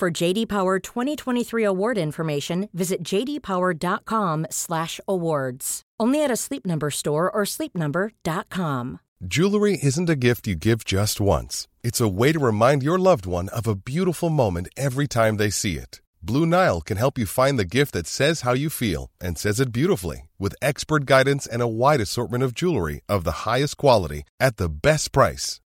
For JD Power 2023 award information, visit jdpower.com/awards. Only at a Sleep Number store or sleepnumber.com. Jewelry isn't a gift you give just once. It's a way to remind your loved one of a beautiful moment every time they see it. Blue Nile can help you find the gift that says how you feel and says it beautifully with expert guidance and a wide assortment of jewelry of the highest quality at the best price.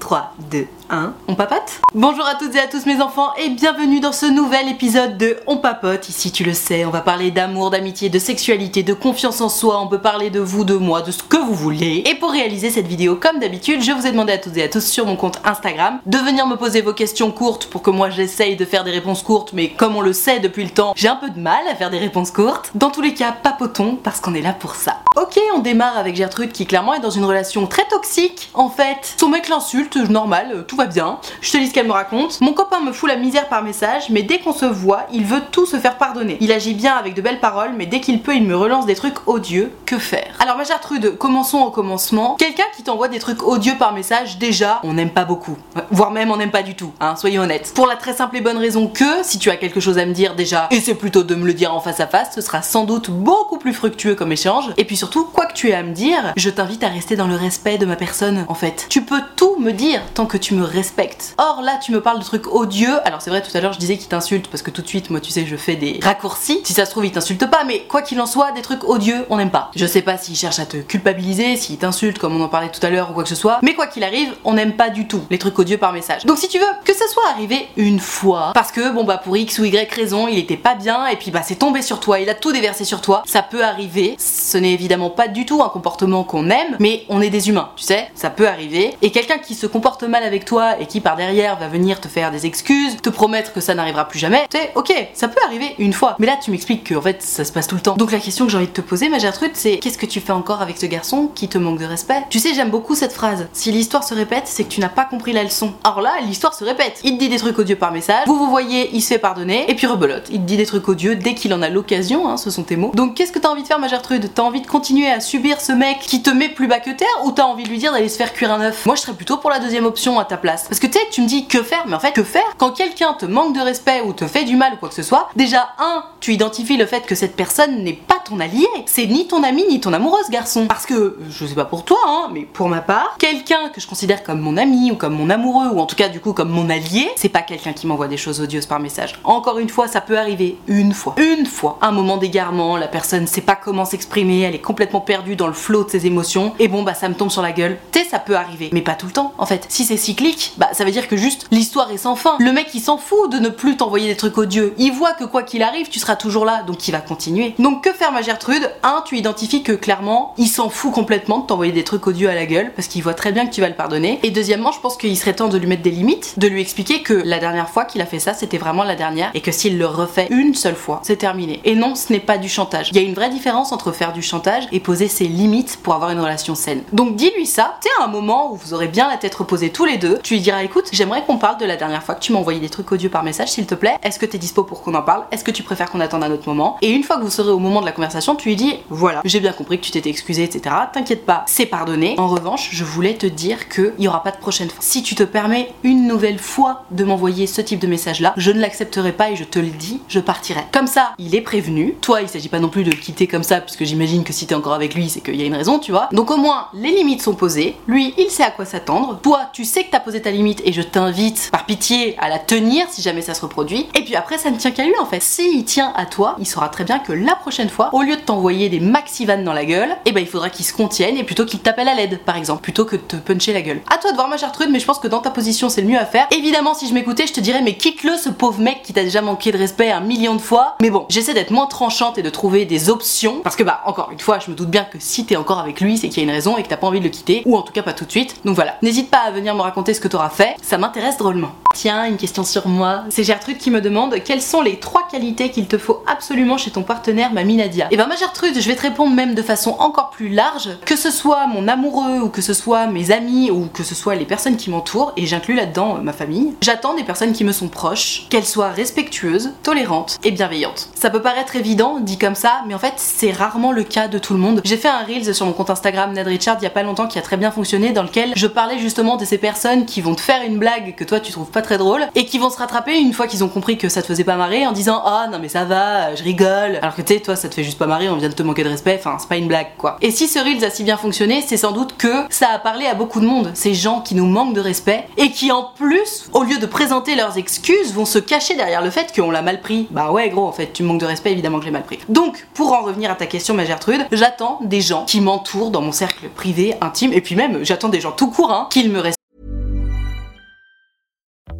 3, 2, 1, on papote Bonjour à toutes et à tous mes enfants et bienvenue dans ce nouvel épisode de On papote. Ici tu le sais, on va parler d'amour, d'amitié, de sexualité, de confiance en soi, on peut parler de vous, de moi, de ce que vous voulez. Et pour réaliser cette vidéo comme d'habitude, je vous ai demandé à toutes et à tous sur mon compte Instagram de venir me poser vos questions courtes pour que moi j'essaye de faire des réponses courtes, mais comme on le sait depuis le temps, j'ai un peu de mal à faire des réponses courtes. Dans tous les cas, papotons parce qu'on est là pour ça. Ok, on démarre avec Gertrude qui clairement est dans une relation très toxique en fait. Son mec l'insulte, normal, euh, tout va bien. Je te lis ce qu'elle me raconte. Mon copain me fout la misère par message, mais dès qu'on se voit, il veut tout se faire pardonner. Il agit bien avec de belles paroles, mais dès qu'il peut, il me relance des trucs odieux. Que faire? Alors ma Gertrude, commençons au commencement. Quelqu'un qui t'envoie des trucs odieux par message, déjà, on n'aime pas beaucoup. Voire même on n'aime pas du tout, hein, soyons honnêtes. Pour la très simple et bonne raison que, si tu as quelque chose à me dire déjà, et c'est plutôt de me le dire en face à face, ce sera sans doute beaucoup plus fructueux comme échange. Et puis surtout, quoi que tu aies à me dire, je t'invite à rester dans le respect de ma personne, en fait. Tu peux tout me dire tant que tu me respectes. Or là, tu me parles de trucs odieux. Alors c'est vrai, tout à l'heure, je disais qu'il t'insulte parce que tout de suite, moi, tu sais, je fais des raccourcis. Si ça se trouve, il t'insulte pas, mais quoi qu'il en soit, des trucs odieux, on n'aime pas. Je sais pas s'il cherche à te culpabiliser, s'il t'insulte comme on en parlait tout à l'heure ou quoi que ce soit, mais quoi qu'il arrive, on n'aime pas du tout les trucs odieux par message. Donc si tu veux que ça soit arrivé une fois, parce que bon bah pour X ou Y raison, il était pas bien et puis bah c'est tombé sur toi, il a tout déversé sur toi, ça peut arriver. Ce n'est évidemment pas du tout un comportement qu'on aime, mais on est des humains, tu sais, ça peut arriver. Et quelqu'un qui se comporte mal avec toi et qui par derrière va venir te faire des excuses, te promettre que ça n'arrivera plus jamais, tu sais, ok, ça peut arriver une fois. Mais là tu m'expliques que en fait ça se passe tout le temps. Donc la question que j'ai envie de te poser, ma Gertrude, c'est qu'est-ce que tu fais encore avec ce garçon qui te manque de respect? Tu sais, j'aime beaucoup cette phrase. Si l'histoire se répète, c'est que tu n'as pas compris la leçon. Alors là, l'histoire se répète. Il te dit des trucs odieux par message, vous vous voyez, il se fait pardonner, et puis rebelote. Il te dit des trucs odieux dès qu'il en a l'occasion, hein, ce sont tes mots. Donc qu'est-ce que t'as envie de faire, ma Gertrude T'as envie de continuer à subir ce mec qui te met plus bas que terre, ou t'as envie de lui dire d'aller se faire cuire un œuf? Moi, je serais plutôt pour la deuxième option à ta place. Parce que tu sais, tu me dis que faire, mais en fait, que faire? Quand quelqu'un te manque de respect ou te fait du mal ou quoi que ce soit, déjà, un, tu identifies le fait que cette personne n'est pas ton allié. C'est ni ton ami ni ton amoureuse, garçon. Parce que, je sais pas pour toi, hein, mais pour ma part, quelqu'un que je considère comme mon ami ou comme mon amoureux, ou en tout cas, du coup, comme mon allié, c'est pas quelqu'un qui m'envoie des choses odieuses par message. Encore une fois, ça peut arriver une fois. Une fois. Un moment d'égarement, la personne sait pas comment s'exprimer, elle est complètement perdue dans le flot de ses émotions, et bon, bah, ça me tombe sur la gueule. Tu sais, ça peut arriver. Mais pas tout le temps, en fait. Si c'est cyclique, bah, ça veut dire que juste l'histoire est sans fin. Le mec, il s'en fout de ne plus t'envoyer des trucs odieux. Il voit que quoi qu'il arrive, tu seras toujours là, donc il va continuer. Donc que faire Gertrude Un, tu identifies que clairement, il s'en fout complètement de t'envoyer des trucs odieux à la gueule, parce qu'il voit très bien que tu vas le pardonner. Et deuxièmement, je pense qu'il serait temps de lui mettre des limites, de lui expliquer que la dernière fois qu'il a fait ça, c'était vraiment la dernière, et que s'il le refait une seule fois, c'est terminé. Et non, ce n'est pas du chantage. Il y a une vraie différence entre faire du chantage et poser ses limites pour avoir une relation saine. Donc dis-lui ça, tu sais, à un moment où vous aurez bien la tête reposée tous les deux, tu lui diras écoute, j'aimerais qu'on parle de la dernière fois que tu m'as envoyé des trucs odieux par message, s'il te plaît. Est-ce que t'es dispo pour qu'on en parle? Est-ce que tu préfères qu'on attende un autre moment? Et une fois que vous serez au moment de la tu lui dis voilà, j'ai bien compris que tu t'étais excusé, etc. T'inquiète pas, c'est pardonné. En revanche, je voulais te dire qu'il n'y aura pas de prochaine fois. Si tu te permets une nouvelle fois de m'envoyer ce type de message là, je ne l'accepterai pas et je te le dis, je partirai. Comme ça, il est prévenu. Toi, il s'agit pas non plus de le quitter comme ça, puisque j'imagine que si t'es encore avec lui, c'est qu'il y a une raison, tu vois. Donc au moins, les limites sont posées. Lui, il sait à quoi s'attendre. Toi, tu sais que t'as posé ta limite et je t'invite, par pitié, à la tenir si jamais ça se reproduit. Et puis après, ça ne tient qu'à lui en fait. S'il tient à toi, il saura très bien que la prochaine fois, au lieu de t'envoyer des maxi vannes dans la gueule, eh ben il faudra qu'il se contienne et plutôt qu'il t'appelle à l'aide, par exemple, plutôt que de te puncher la gueule. À toi de voir ma Gertrude, mais je pense que dans ta position, c'est le mieux à faire. Évidemment, si je m'écoutais, je te dirais, mais quitte-le ce pauvre mec qui t'a déjà manqué de respect un million de fois. Mais bon, j'essaie d'être moins tranchante et de trouver des options. Parce que bah, encore une fois, je me doute bien que si t'es encore avec lui, c'est qu'il y a une raison et que t'as pas envie de le quitter. Ou en tout cas pas tout de suite. Donc voilà. N'hésite pas à venir me raconter ce que t'auras fait. Ça m'intéresse drôlement. Tiens, une question sur moi. C'est Gertrude qui me demande quelles sont les trois qualités qu'il te faut absolument chez ton partenaire, mamie Nadia? Et ben ma Gertrude, je vais te répondre même de façon encore plus large. Que ce soit mon amoureux ou que ce soit mes amis ou que ce soit les personnes qui m'entourent, et j'inclus là-dedans euh, ma famille, j'attends des personnes qui me sont proches, qu'elles soient respectueuses, tolérantes et bienveillantes. Ça peut paraître évident dit comme ça, mais en fait c'est rarement le cas de tout le monde. J'ai fait un reels sur mon compte Instagram Ned Richard il y a pas longtemps qui a très bien fonctionné dans lequel je parlais justement de ces personnes qui vont te faire une blague que toi tu trouves pas très drôle et qui vont se rattraper une fois qu'ils ont compris que ça te faisait pas marrer en disant ah non mais ça va, je rigole. Alors que tu sais toi ça te fait juste pas marrer, on vient de te manquer de respect, enfin c'est pas une blague quoi. Et si ce reels a si bien fonctionné, c'est sans doute que ça a parlé à beaucoup de monde, ces gens qui nous manquent de respect et qui en plus, au lieu de présenter leurs excuses, vont se cacher derrière le fait qu'on l'a mal pris. Bah ouais gros en fait tu manques de respect évidemment que j'ai mal pris. Donc pour en revenir à ta question ma Gertrude, j'attends des gens qui m'entourent dans mon cercle privé, intime, et puis même j'attends des gens tout court hein, qu'ils me respectent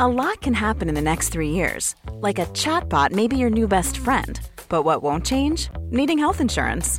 A lot can happen in the next three years. Like a chatbot may be your new best friend. But what won't change? Needing health insurance.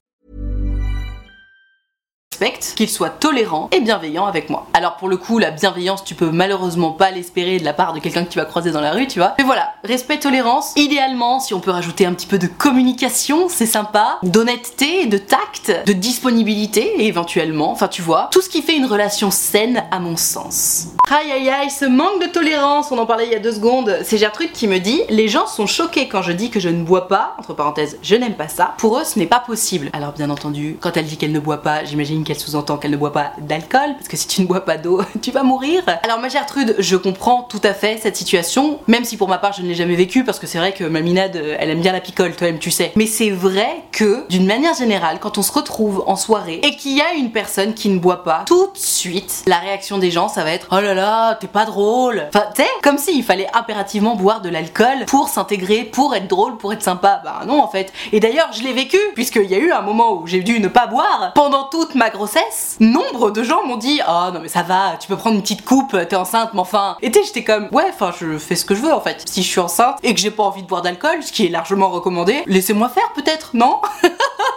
qu'il soit tolérant et bienveillant avec moi. Alors pour le coup, la bienveillance, tu peux malheureusement pas l'espérer de la part de quelqu'un que tu vas croiser dans la rue, tu vois. Mais voilà, respect, tolérance. Idéalement, si on peut rajouter un petit peu de communication, c'est sympa, d'honnêteté, de tact, de disponibilité éventuellement. Enfin, tu vois, tout ce qui fait une relation saine à mon sens. Aïe aïe aïe, ce manque de tolérance, on en parlait il y a deux secondes. C'est Gertrude qui me dit les gens sont choqués quand je dis que je ne bois pas. Entre parenthèses, je n'aime pas ça. Pour eux, ce n'est pas possible. Alors bien entendu, quand elle dit qu'elle ne boit pas, j'imagine qu'elle sous-entend qu'elle ne boit pas d'alcool, parce que si tu ne bois pas d'eau, tu vas mourir. Alors ma Gertrude, je comprends tout à fait cette situation, même si pour ma part je ne l'ai jamais vécu, parce que c'est vrai que ma minade, elle aime bien la picole, toi-même tu sais. Mais c'est vrai que, d'une manière générale, quand on se retrouve en soirée et qu'il y a une personne qui ne boit pas, tout de suite, la réaction des gens, ça va être oh là là, t'es pas drôle. Enfin, tu sais, comme s'il fallait impérativement boire de l'alcool pour s'intégrer, pour être drôle, pour être sympa. Bah non en fait. Et d'ailleurs, je l'ai vécu, puisqu'il y a eu un moment où j'ai dû ne pas boire pendant toute ma nombre de gens m'ont dit Oh non, mais ça va, tu peux prendre une petite coupe, t'es enceinte, mais enfin. Et tu j'étais comme Ouais, enfin, je fais ce que je veux en fait. Si je suis enceinte et que j'ai pas envie de boire d'alcool, ce qui est largement recommandé, laissez-moi faire peut-être, non?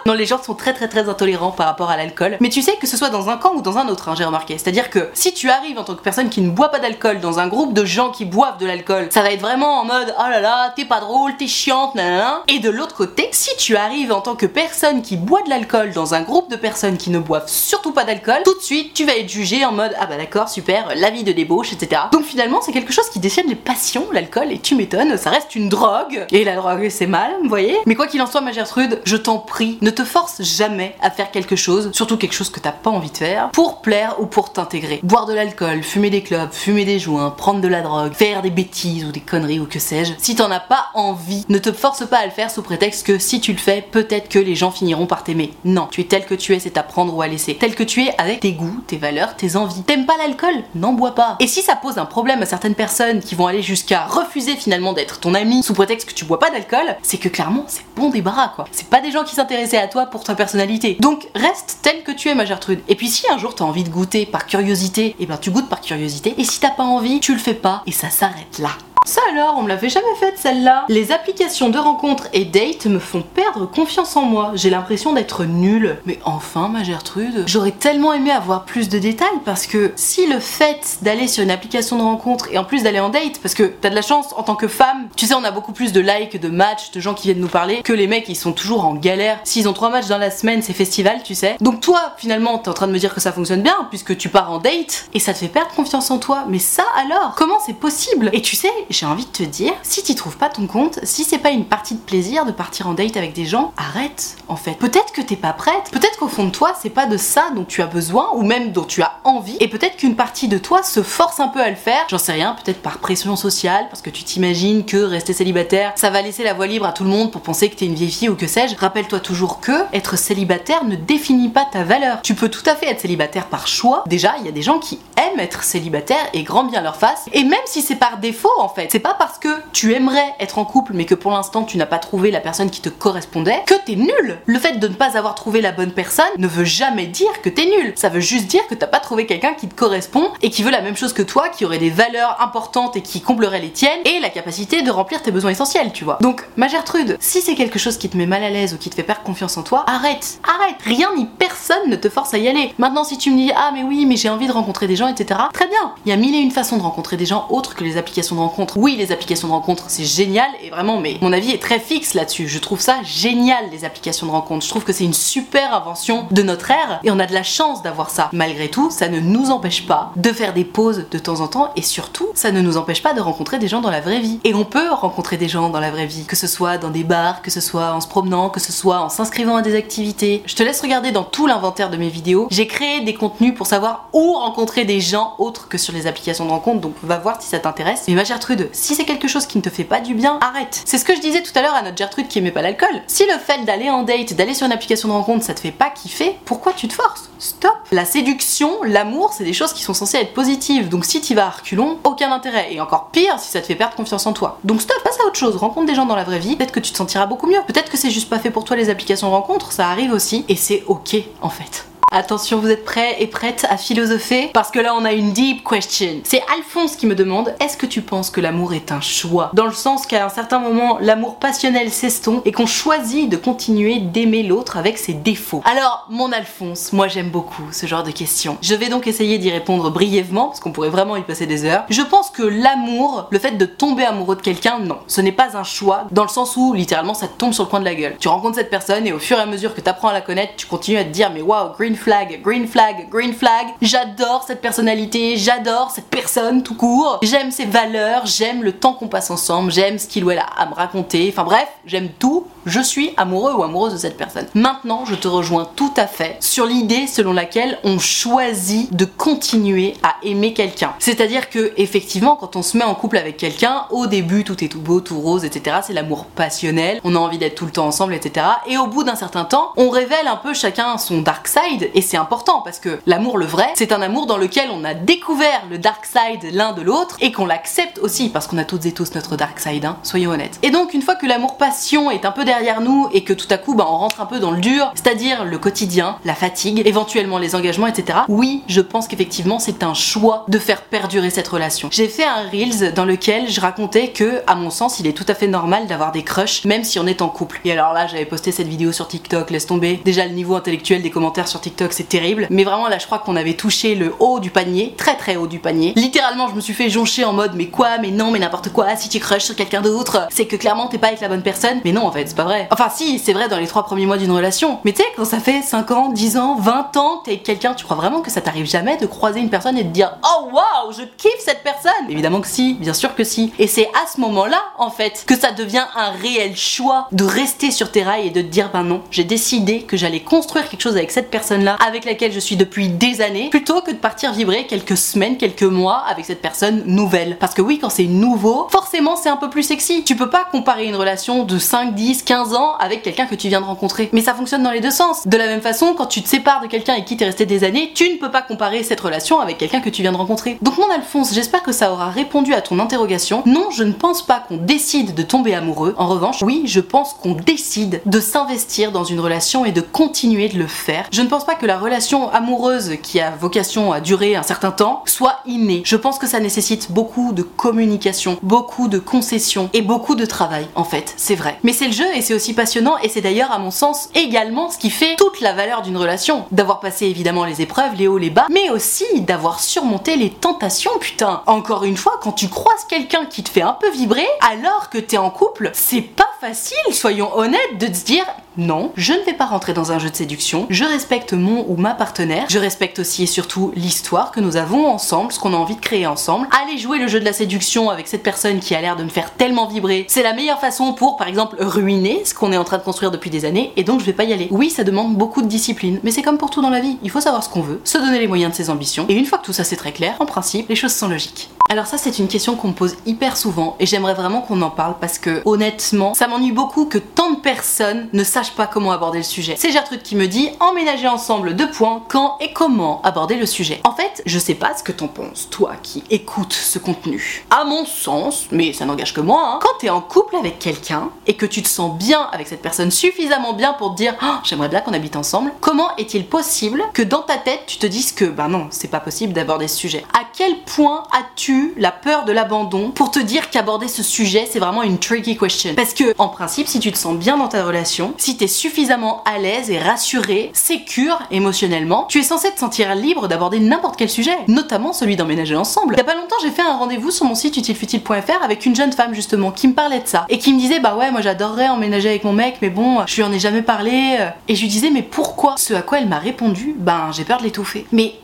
Non, les gens sont très très très intolérants par rapport à l'alcool. Mais tu sais que ce soit dans un camp ou dans un autre, hein, j'ai remarqué. C'est-à-dire que si tu arrives en tant que personne qui ne boit pas d'alcool dans un groupe de gens qui boivent de l'alcool, ça va être vraiment en mode oh là là, t'es pas drôle, t'es chiante, nanana. Et de l'autre côté, si tu arrives en tant que personne qui boit de l'alcool dans un groupe de personnes qui ne boivent surtout pas d'alcool, tout de suite tu vas être jugé en mode ah bah d'accord, super, la vie de débauche, etc. Donc finalement, c'est quelque chose qui déchaîne les passions, l'alcool, et tu m'étonnes, ça reste une drogue. Et la drogue, c'est mal, vous voyez. Mais quoi qu'il en soit, ma Gertrude, je t'en prie, ne te force jamais à faire quelque chose, surtout quelque chose que t'as pas envie de faire, pour plaire ou pour t'intégrer. Boire de l'alcool, fumer des clubs, fumer des joints, prendre de la drogue, faire des bêtises ou des conneries ou que sais-je. Si t'en as pas envie, ne te force pas à le faire sous prétexte que si tu le fais, peut-être que les gens finiront par t'aimer. Non, tu es tel que tu es, c'est à prendre ou à Tel que tu es avec tes goûts, tes valeurs, tes envies. T'aimes pas l'alcool? N'en bois pas. Et si ça pose un problème à certaines personnes qui vont aller jusqu'à refuser finalement d'être ton ami sous prétexte que tu bois pas d'alcool, c'est que clairement c'est bon débarras quoi. C'est pas des gens qui s'intéressaient à toi pour ta personnalité. Donc reste tel que tu es ma Gertrude. Et puis si un jour t'as envie de goûter par curiosité, et eh ben tu goûtes par curiosité. Et si t'as pas envie, tu le fais pas et ça s'arrête là. Ça alors, on me l'avait jamais faite celle-là. Les applications de rencontres et dates me font perdre confiance en moi. J'ai l'impression d'être nulle. Mais enfin, ma Gertrude, j'aurais tellement aimé avoir plus de détails parce que si le fait d'aller sur une application de rencontre et en plus d'aller en date, parce que t'as de la chance en tant que femme, tu sais, on a beaucoup plus de likes, de matchs, de gens qui viennent nous parler que les mecs ils sont toujours en galère. S'ils ont trois matchs dans la semaine, c'est festival, tu sais. Donc toi, finalement, t'es en train de me dire que ça fonctionne bien puisque tu pars en date et ça te fait perdre confiance en toi. Mais ça alors, comment c'est possible? Et tu sais, j'ai envie de te dire, si tu trouves pas ton compte, si c'est pas une partie de plaisir de partir en date avec des gens, arrête en fait. Peut-être que t'es pas prête, peut-être qu'au fond de toi, c'est pas de ça dont tu as besoin ou même dont tu as envie, et peut-être qu'une partie de toi se force un peu à le faire, j'en sais rien, peut-être par pression sociale, parce que tu t'imagines que rester célibataire, ça va laisser la voie libre à tout le monde pour penser que t'es une vieille fille ou que sais-je. Rappelle-toi toujours que être célibataire ne définit pas ta valeur. Tu peux tout à fait être célibataire par choix. Déjà, il y a des gens qui aiment être célibataire et grand bien leur face, et même si c'est par défaut en c'est pas parce que tu aimerais être en couple mais que pour l'instant tu n'as pas trouvé la personne qui te correspondait, que t'es nul. Le fait de ne pas avoir trouvé la bonne personne ne veut jamais dire que t'es nul. Ça veut juste dire que t'as pas trouvé quelqu'un qui te correspond et qui veut la même chose que toi, qui aurait des valeurs importantes et qui comblerait les tiennes et la capacité de remplir tes besoins essentiels, tu vois. Donc, ma Gertrude, si c'est quelque chose qui te met mal à l'aise ou qui te fait perdre confiance en toi, arrête, arrête. Rien ni personne ne te force à y aller. Maintenant, si tu me dis ah mais oui mais j'ai envie de rencontrer des gens, etc. Très bien. Il y a mille et une façons de rencontrer des gens autres que les applications de rencontre. Oui, les applications de rencontre, c'est génial et vraiment, mais mon avis est très fixe là-dessus. Je trouve ça génial, les applications de rencontre. Je trouve que c'est une super invention de notre ère et on a de la chance d'avoir ça. Malgré tout, ça ne nous empêche pas de faire des pauses de temps en temps et surtout, ça ne nous empêche pas de rencontrer des gens dans la vraie vie. Et on peut rencontrer des gens dans la vraie vie, que ce soit dans des bars, que ce soit en se promenant, que ce soit en s'inscrivant à des activités. Je te laisse regarder dans tout l'inventaire de mes vidéos. J'ai créé des contenus pour savoir où rencontrer des gens autres que sur les applications de rencontre, donc va voir si ça t'intéresse. Mais ma Si c'est quelque chose qui ne te fait pas du bien, arrête. C'est ce que je disais tout à l'heure à notre Gertrude qui aimait pas l'alcool. Si le fait d'aller en date, d'aller sur une application de rencontre, ça te fait pas kiffer, pourquoi tu te forces? Stop La séduction, l'amour, c'est des choses qui sont censées être positives. Donc si tu vas à reculons, aucun intérêt. Et encore pire si ça te fait perdre confiance en toi. Donc stop, passe à autre chose, rencontre des gens dans la vraie vie, peut-être que tu te sentiras beaucoup mieux. Peut-être que c'est juste pas fait pour toi les applications de rencontre, ça arrive aussi, et c'est ok en fait. Attention, vous êtes prêts et prêtes à philosopher? Parce que là, on a une deep question. C'est Alphonse qui me demande Est-ce que tu penses que l'amour est un choix? Dans le sens qu'à un certain moment, l'amour passionnel s'estompe et qu'on choisit de continuer d'aimer l'autre avec ses défauts. Alors, mon Alphonse, moi j'aime beaucoup ce genre de questions. Je vais donc essayer d'y répondre brièvement, parce qu'on pourrait vraiment y passer des heures. Je pense que l'amour, le fait de tomber amoureux de quelqu'un, non. Ce n'est pas un choix, dans le sens où littéralement ça te tombe sur le coin de la gueule. Tu rencontres cette personne et au fur et à mesure que tu apprends à la connaître, tu continues à te dire mais waouh, green green flag, green flag. J'adore cette personnalité, j'adore cette personne tout court. J'aime ses valeurs, j'aime le temps qu'on passe ensemble, j'aime ce qu'il ou elle a à me raconter. Enfin bref, j'aime tout. Je suis amoureux ou amoureuse de cette personne. Maintenant, je te rejoins tout à fait sur l'idée selon laquelle on choisit de continuer à aimer quelqu'un. C'est-à-dire que effectivement, quand on se met en couple avec quelqu'un, au début tout est tout beau, tout rose, etc. C'est l'amour passionnel. On a envie d'être tout le temps ensemble, etc. Et au bout d'un certain temps, on révèle un peu chacun son dark side et c'est important parce que l'amour le vrai, c'est un amour dans lequel on a découvert le dark side l'un de l'autre et qu'on l'accepte aussi parce qu'on a toutes et tous notre dark side, hein, soyons honnêtes. Et donc une fois que l'amour passion est un peu derrière nous et que tout à coup bah, on rentre un peu dans le dur, c'est-à-dire le quotidien, la fatigue, éventuellement les engagements, etc. Oui, je pense qu'effectivement c'est un choix de faire perdurer cette relation. J'ai fait un reels dans lequel je racontais que, à mon sens, il est tout à fait normal d'avoir des crushs même si on est en couple. Et alors là, j'avais posté cette vidéo sur TikTok, laisse tomber. Déjà le niveau intellectuel des commentaires sur TikTok c'est terrible, mais vraiment là je crois qu'on avait touché le haut du panier, très très haut du panier. Littéralement, je me suis fait joncher en mode mais quoi, mais non, mais n'importe quoi, si tu crushes sur quelqu'un d'autre, c'est que clairement t'es pas avec la bonne personne. Mais non, en fait, c'est pas Enfin si, c'est vrai dans les trois premiers mois d'une relation. Mais tu sais, quand ça fait 5 ans, 10 ans, 20 ans t'es quelqu'un, tu crois vraiment que ça t'arrive jamais de croiser une personne et de dire Oh waouh, je kiffe cette personne Évidemment que si, bien sûr que si. Et c'est à ce moment-là, en fait, que ça devient un réel choix de rester sur tes rails et de te dire Ben non, j'ai décidé que j'allais construire quelque chose avec cette personne-là, avec laquelle je suis depuis des années, plutôt que de partir vibrer quelques semaines, quelques mois avec cette personne nouvelle. Parce que oui, quand c'est nouveau, forcément c'est un peu plus sexy. Tu peux pas comparer une relation de 5, 10, 15 ans avec quelqu'un que tu viens de rencontrer. Mais ça fonctionne dans les deux sens. De la même façon, quand tu te sépares de quelqu'un avec qui t'es resté des années, tu ne peux pas comparer cette relation avec quelqu'un que tu viens de rencontrer. Donc mon Alphonse, j'espère que ça aura répondu à ton interrogation. Non, je ne pense pas qu'on décide de tomber amoureux. En revanche, oui, je pense qu'on décide de s'investir dans une relation et de continuer de le faire. Je ne pense pas que la relation amoureuse qui a vocation à durer un certain temps soit innée. Je pense que ça nécessite beaucoup de communication, beaucoup de concessions et beaucoup de travail en fait, c'est vrai. Mais c'est le jeu et c'est aussi passionnant et c'est d'ailleurs à mon sens également ce qui fait toute la valeur d'une relation. D'avoir passé évidemment les épreuves, les hauts, les bas, mais aussi d'avoir surmonté les tentations, putain. Encore une fois, quand tu croises quelqu'un qui te fait un peu vibrer, alors que t'es en couple, c'est pas facile, soyons honnêtes, de te dire non, je ne vais pas rentrer dans un jeu de séduction, je respecte mon ou ma partenaire, je respecte aussi et surtout l'histoire que nous avons ensemble, ce qu'on a envie de créer ensemble. Aller jouer le jeu de la séduction avec cette personne qui a l'air de me faire tellement vibrer, c'est la meilleure façon pour, par exemple, ruiner ce qu'on est en train de construire depuis des années, et donc je vais pas y aller. Oui, ça demande beaucoup de discipline, mais c'est comme pour tout dans la vie, il faut savoir ce qu'on veut, se donner les moyens de ses ambitions, et une fois que tout ça c'est très clair, en principe, les choses sont logiques. Alors ça c'est une question qu'on me pose hyper souvent et j'aimerais vraiment qu'on en parle parce que honnêtement ça m'ennuie beaucoup que tant de personnes ne sachent pas comment aborder le sujet. C'est Gertrude qui me dit emménager ensemble deux points quand et comment aborder le sujet. En fait je sais pas ce que t'en penses toi qui écoutes ce contenu. À mon sens, mais ça n'engage que moi, hein, quand t'es en couple avec quelqu'un et que tu te sens bien avec cette personne suffisamment bien pour te dire oh, j'aimerais bien qu'on habite ensemble, comment est-il possible que dans ta tête tu te dises que bah non c'est pas possible d'aborder ce sujet? À quel point as-tu la peur de l'abandon pour te dire qu'aborder ce sujet c'est vraiment une tricky question Parce que en principe, si tu te sens bien dans ta relation, si t'es suffisamment à l'aise et rassuré, sécure émotionnellement, tu es censé te sentir libre d'aborder n'importe quel sujet, notamment celui d'emménager ensemble. Il y a pas longtemps, j'ai fait un rendez-vous sur mon site utilefutile.fr avec une jeune femme justement qui me parlait de ça et qui me disait bah ouais moi j'adorerais emménager avec mon mec mais bon je lui en ai jamais parlé et je lui disais mais pourquoi? Ce à quoi elle m'a répondu ben j'ai peur de l'étouffer. Mais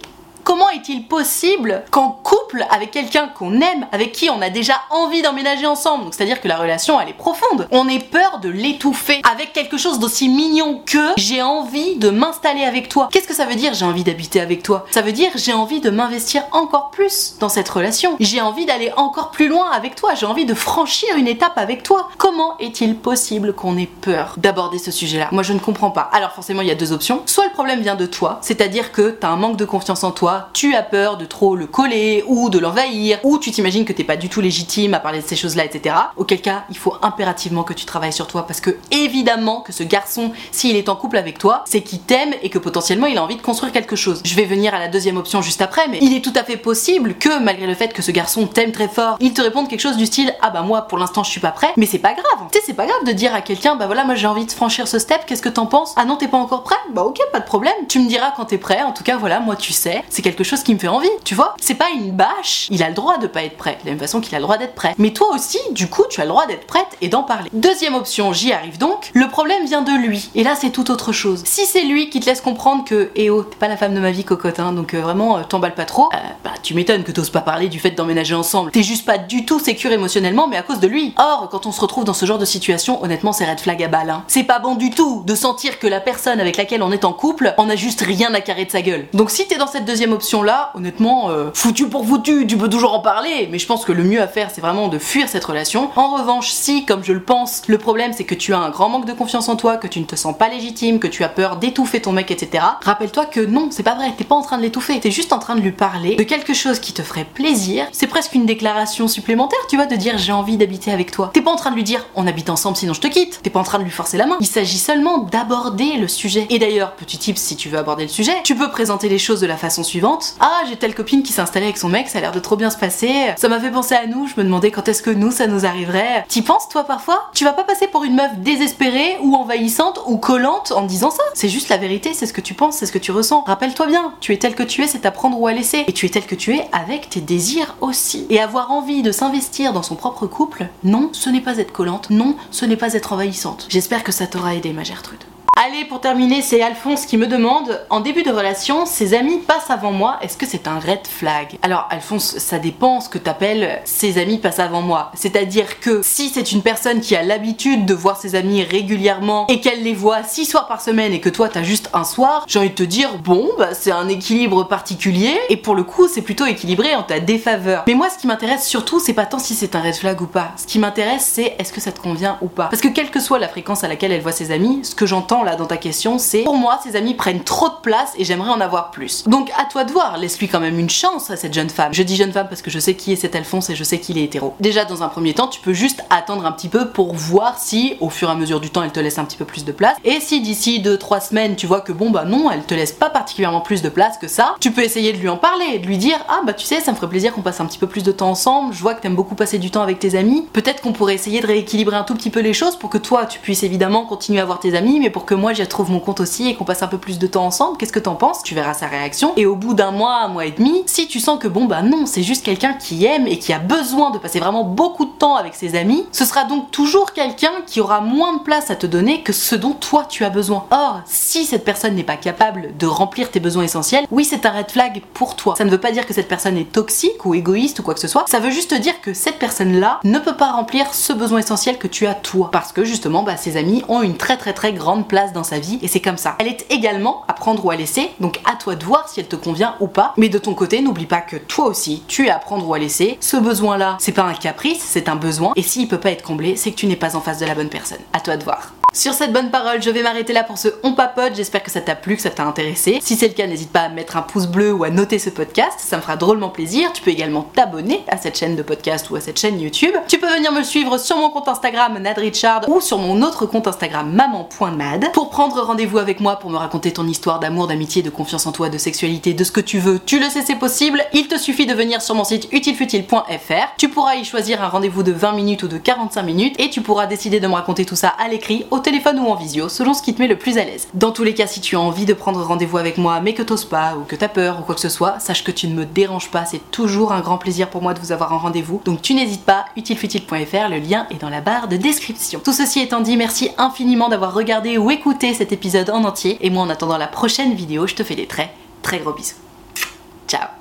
Comment est-il possible qu'en couple avec quelqu'un qu'on aime, avec qui on a déjà envie d'emménager ensemble, c'est-à-dire que la relation elle est profonde, on ait peur de l'étouffer avec quelque chose d'aussi mignon que j'ai envie de m'installer avec toi. Qu'est-ce que ça veut dire j'ai envie d'habiter avec toi Ça veut dire j'ai envie de m'investir encore plus dans cette relation. J'ai envie d'aller encore plus loin avec toi, j'ai envie de franchir une étape avec toi. Comment est-il possible qu'on ait peur d'aborder ce sujet-là? Moi je ne comprends pas. Alors forcément il y a deux options. Soit le problème vient de toi, c'est-à-dire que t'as un manque de confiance en toi tu as peur de trop le coller ou de l'envahir, ou tu t'imagines que t'es pas du tout légitime à parler de ces choses-là, etc. Auquel cas, il faut impérativement que tu travailles sur toi parce que évidemment que ce garçon, s'il est en couple avec toi, c'est qu'il t'aime et que potentiellement il a envie de construire quelque chose. Je vais venir à la deuxième option juste après, mais il est tout à fait possible que malgré le fait que ce garçon t'aime très fort, il te réponde quelque chose du style ah bah moi pour l'instant je suis pas prêt, mais c'est pas grave. Tu sais c'est pas grave de dire à quelqu'un bah voilà moi j'ai envie de franchir ce step, qu'est-ce que t'en penses Ah non t'es pas encore prêt? Bah ok pas de problème, tu me diras quand t'es prêt. En tout cas voilà moi tu sais, quelque chose qui me fait envie, tu vois. C'est pas une bâche, il a le droit de pas être prêt, de la même façon qu'il a le droit d'être prêt. Mais toi aussi, du coup, tu as le droit d'être prête et d'en parler. Deuxième option, j'y arrive donc, le problème vient de lui. Et là, c'est tout autre chose. Si c'est lui qui te laisse comprendre que, eh oh, t'es pas la femme de ma vie, cocotin, donc euh, vraiment, euh, t'emballes pas trop, euh, bah tu m'étonnes que t'oses pas parler du fait d'emménager ensemble. T'es juste pas du tout sécure émotionnellement, mais à cause de lui. Or, quand on se retrouve dans ce genre de situation, honnêtement, c'est red flag à balle. Hein. C'est pas bon du tout de sentir que la personne avec laquelle on est en couple en a juste rien à carrer de sa gueule. Donc si t'es dans cette deuxième option là, honnêtement, euh, foutu pour foutu, tu peux toujours en parler, mais je pense que le mieux à faire, c'est vraiment de fuir cette relation. En revanche, si, comme je le pense, le problème c'est que tu as un grand manque de confiance en toi, que tu ne te sens pas légitime, que tu as peur d'étouffer ton mec, etc., rappelle-toi que non, c'est pas vrai, t'es pas en train de l'étouffer, t'es juste en train de lui parler de quelque chose qui te ferait plaisir. C'est presque une déclaration supplémentaire, tu vois, de dire j'ai envie d'habiter avec toi. T'es pas en train de lui dire on habite ensemble sinon je te quitte. T'es pas en train de lui forcer la main. Il s'agit seulement d'aborder le sujet. Et d'ailleurs, petit tip si tu veux aborder le sujet, tu peux présenter les choses de la façon suivante Ah, j'ai telle copine qui s'est installée avec son mec, ça a l'air de trop bien se passer. Ça m'a fait penser à nous, je me demandais quand est-ce que nous ça nous arriverait. T'y penses toi parfois? Tu vas pas passer pour une meuf désespérée ou envahissante ou collante en disant ça? C'est juste la vérité, c'est ce que tu penses, c'est ce que tu ressens. Rappelle-toi bien, tu es tel que tu es, c'est apprendre ou à laisser. Et tu es tel que tu es avec tes désirs aussi. Et avoir envie de s'investir dans son propre couple, non, ce n'est pas être collante, non, ce n'est pas être envahissante. J'espère que ça t'aura aidé ma Gertrude. Allez, pour terminer, c'est Alphonse qui me demande En début de relation, ses amis passent avant moi, est-ce que c'est un red flag? Alors, Alphonse, ça dépend ce que t'appelles ses amis passent avant moi. C'est-à-dire que si c'est une personne qui a l'habitude de voir ses amis régulièrement et qu'elle les voit six soirs par semaine et que toi t'as juste un soir, j'ai envie de te dire Bon, bah c'est un équilibre particulier et pour le coup, c'est plutôt équilibré en ta défaveur. Mais moi, ce qui m'intéresse surtout, c'est pas tant si c'est un red flag ou pas. Ce qui m'intéresse, c'est est-ce que ça te convient ou pas? Parce que quelle que soit la fréquence à laquelle elle voit ses amis, ce que j'entends là dans ta question, c'est pour moi, ses amis prennent trop de place et j'aimerais en avoir plus. Donc à toi de voir, laisse-lui quand même une chance à cette jeune femme. Je dis jeune femme parce que je sais qui est cet Alphonse et je sais qu'il est hétéro. Déjà, dans un premier temps, tu peux juste attendre un petit peu pour voir si, au fur et à mesure du temps, elle te laisse un petit peu plus de place. Et si d'ici 2-3 semaines, tu vois que bon bah non, elle te laisse pas particulièrement plus de place que ça, tu peux essayer de lui en parler, de lui dire ah bah tu sais, ça me ferait plaisir qu'on passe un petit peu plus de temps ensemble. Je vois que t'aimes beaucoup passer du temps avec tes amis. Peut-être qu'on pourrait essayer de rééquilibrer un tout petit peu les choses pour que toi, tu puisses évidemment continuer à voir tes amis, mais pour que moi, j'y trouve mon compte aussi et qu'on passe un peu plus de temps ensemble, qu'est-ce que t'en penses? Tu verras sa réaction. Et au bout d'un mois, un mois et demi, si tu sens que bon bah non, c'est juste quelqu'un qui aime et qui a besoin de passer vraiment beaucoup de temps avec ses amis, ce sera donc toujours quelqu'un qui aura moins de place à te donner que ce dont toi tu as besoin. Or, si cette personne n'est pas capable de remplir tes besoins essentiels, oui c'est un red flag pour toi. Ça ne veut pas dire que cette personne est toxique ou égoïste ou quoi que ce soit, ça veut juste dire que cette personne-là ne peut pas remplir ce besoin essentiel que tu as toi. Parce que justement, bah, ses amis ont une très très très grande dans sa vie et c'est comme ça. Elle est également à prendre ou à laisser, donc à toi de voir si elle te convient ou pas. Mais de ton côté, n'oublie pas que toi aussi, tu es à prendre ou à laisser. Ce besoin-là, c'est pas un caprice, c'est un besoin. Et s'il peut pas être comblé, c'est que tu n'es pas en face de la bonne personne. À toi de voir. Sur cette bonne parole, je vais m'arrêter là pour ce On Papote. J'espère que ça t'a plu, que ça t'a intéressé. Si c'est le cas, n'hésite pas à mettre un pouce bleu ou à noter ce podcast. Ça me fera drôlement plaisir. Tu peux également t'abonner à cette chaîne de podcast ou à cette chaîne YouTube. Tu peux venir me suivre sur mon compte Instagram NadRichard ou sur mon autre compte Instagram maman.mad pour prendre rendez-vous avec moi pour me raconter ton histoire d'amour, d'amitié, de confiance en toi, de sexualité, de ce que tu veux. Tu le sais, c'est possible. Il te suffit de venir sur mon site utilefutile.fr. Tu pourras y choisir un rendez-vous de 20 minutes ou de 45 minutes et tu pourras décider de me raconter tout ça à l'écrit, téléphone ou en visio, selon ce qui te met le plus à l'aise. Dans tous les cas, si tu as envie de prendre rendez-vous avec moi, mais que t'oses pas, ou que t'as peur, ou quoi que ce soit, sache que tu ne me déranges pas, c'est toujours un grand plaisir pour moi de vous avoir en rendez-vous. Donc tu n'hésites pas, utilefutile.fr, le lien est dans la barre de description. Tout ceci étant dit, merci infiniment d'avoir regardé ou écouté cet épisode en entier, et moi en attendant la prochaine vidéo, je te fais des très très gros bisous. Ciao